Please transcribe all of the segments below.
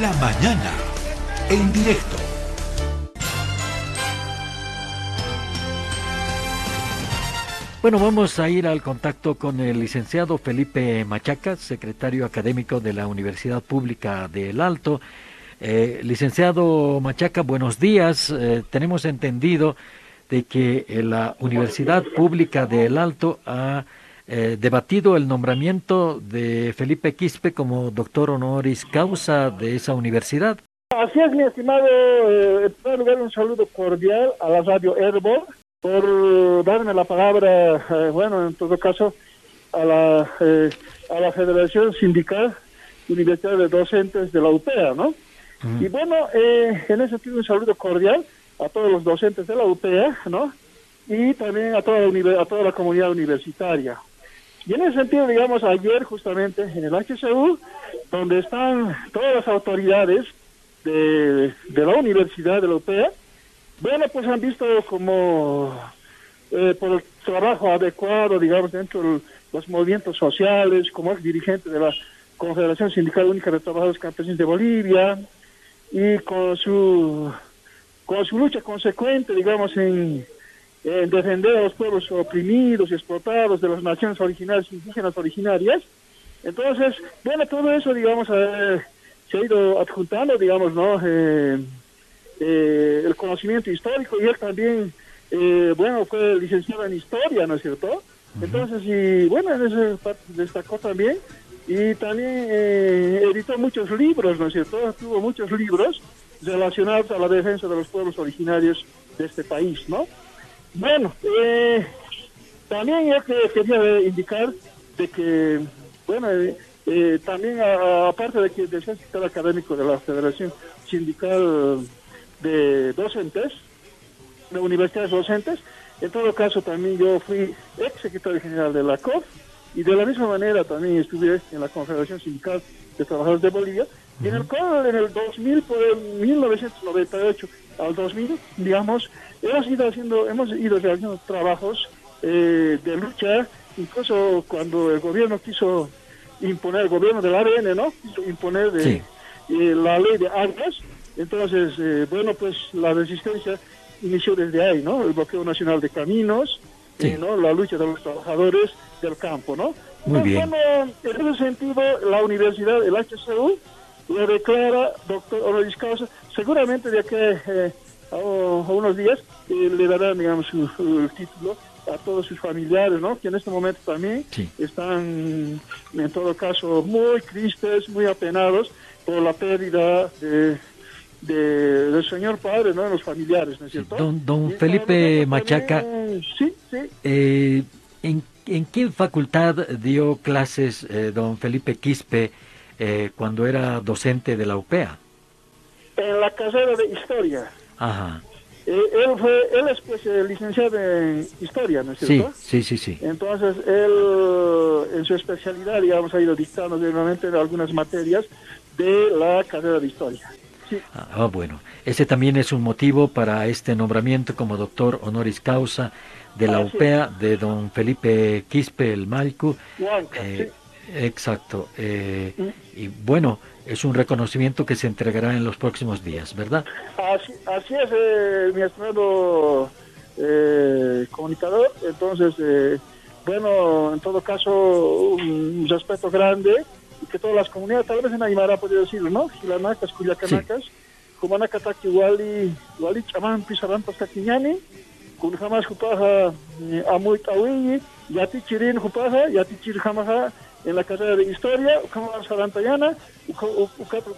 La mañana, en directo. Bueno, vamos a ir al contacto con el licenciado Felipe Machaca, secretario académico de la Universidad Pública del Alto. Eh, licenciado Machaca, buenos días. Eh, tenemos entendido de que eh, la Universidad Pública del Alto ha debatido el nombramiento de Felipe Quispe como doctor honoris causa de esa universidad. Así es, mi estimado. en primer lugar, un saludo cordial a la radio Herbol por darme la palabra, eh, bueno, en todo caso, a la, eh, a la Federación Sindical Universidad de Docentes de la UPEA, ¿no? Y bueno, eh, en ese sentido un saludo cordial a todos los docentes de la UPEA, ¿no? Y también a toda la, a toda la comunidad universitaria. Y en ese sentido, digamos, ayer justamente en el HCU, donde están todas las autoridades de, la universidad UPEA, bueno, pues han visto como eh, por el trabajo adecuado, digamos, dentro de los movimientos sociales, como es dirigente de la Confederación Sindical Única de Trabajadores Campesinos de Bolivia, y con su, con su lucha consecuente, digamos, en, defender a los pueblos oprimidos y explotados de las naciones originales, indígenas originarias. Entonces, bueno, todo eso, digamos, eh, se ha ido adjuntando, digamos, ¿no? Eh, eh, el conocimiento histórico y él también, eh, bueno, fue licenciado en historia, ¿no es cierto? Entonces, y bueno, en ese destacó también y también editó muchos libros, ¿no es cierto? Tuvo muchos libros relacionados a la defensa de los pueblos originarios de este país, ¿no? Bueno, eh, también yo que quería indicar de que, bueno, también aparte de que del sector académico de la Federación Sindical de docentes, de universidades docentes. En todo caso, también yo fui ex secretario general de la COF y de la misma manera también estuve en la Confederación Sindical de Trabajadores de Bolivia, en el cual en el 2000, por el 1998 al 2000, digamos, hemos ido haciendo, hemos ido realizando trabajos eh, de lucha, incluso cuando el gobierno quiso imponer, el gobierno del ARN, ¿no? Quiso imponer de, eh, la ley de armas, entonces, eh, bueno, pues la resistencia inició desde ahí, ¿no? El bloqueo nacional de caminos, eh, ¿no? La lucha de los trabajadores del campo, ¿no? Muy bien. Bueno, en ese sentido, la universidad, el HCU, lo declara doctor honoris causa. Seguramente de aquí eh, a, unos días le darán, digamos, su, título a todos sus familiares, ¿no? Que en este momento también están, en todo caso, muy tristes, muy apenados por la pérdida de de, del señor padre, ¿no? De los familiares, ¿no es cierto? don, don Felipe Machaca, sí, sí. Eh, ¿en, ¿en, qué facultad dio clases eh, don Felipe Quispe eh, cuando era docente de la UPEA? En la carrera de Historia. Ajá. él fue, él es pues licenciado en Historia, ¿no es cierto? Sí, sí, sí, sí. Entonces, él en su especialidad, digamos, ha ido dictando nuevamente algunas materias de la carrera de Historia. Ah, ah, bueno, ese también es un motivo para este nombramiento como doctor honoris causa de la UPEA de don Felipe Quispe el Malcu. Eh, exacto. Eh, mm. Y bueno, es un reconocimiento que se entregará en los próximos días, ¿verdad? Así, así es, eh, mi estimado comunicador. Entonces, bueno, en todo caso, un respeto grande y que todas las comunidades, tal vez en Aymara podría decirlo, ¿no? Gilanacas, Cuyacanacas, sí. Kumanakataki wali, wali chaman pisarantas kakiñani, kun jamás jupaja eh, amuy tawiyi, yati chirin jupaja, yati chir jamaja en la carrera de historia, Kamara Sarantayana,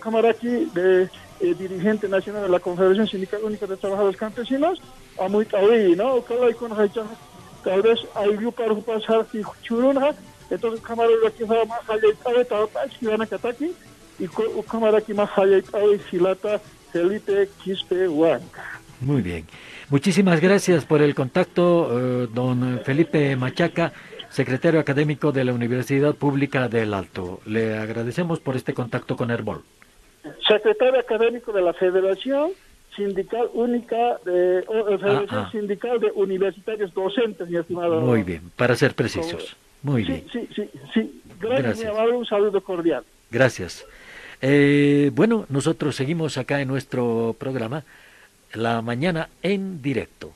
Kamaraki de eh, dirigente nacional de la Confederación Sindical Única de Trabajadores Campesinos, amuy tawiyi, ¿no? Kala ikon tal vez hay para jupaja churunja, entonces cámara aquí va más allá y tal si van a cataki y cámara aquí más allá y silata Felipe Quispe Huanca. Muy bien. Muchísimas gracias por el contacto, eh, don Felipe Machaca, secretario académico de la Universidad Pública del Alto. Le agradecemos por este contacto con Herbol. Secretario académico de la Federación Sindical Única de Federación Sindical de Universitarios Docentes, mi estimado. Muy bien, para ser precisos. Muy sí, bien. Sí, sí, sí. Gracias, Gracias. un saludo cordial. Gracias. Eh, bueno, nosotros seguimos acá en nuestro programa La Mañana en directo.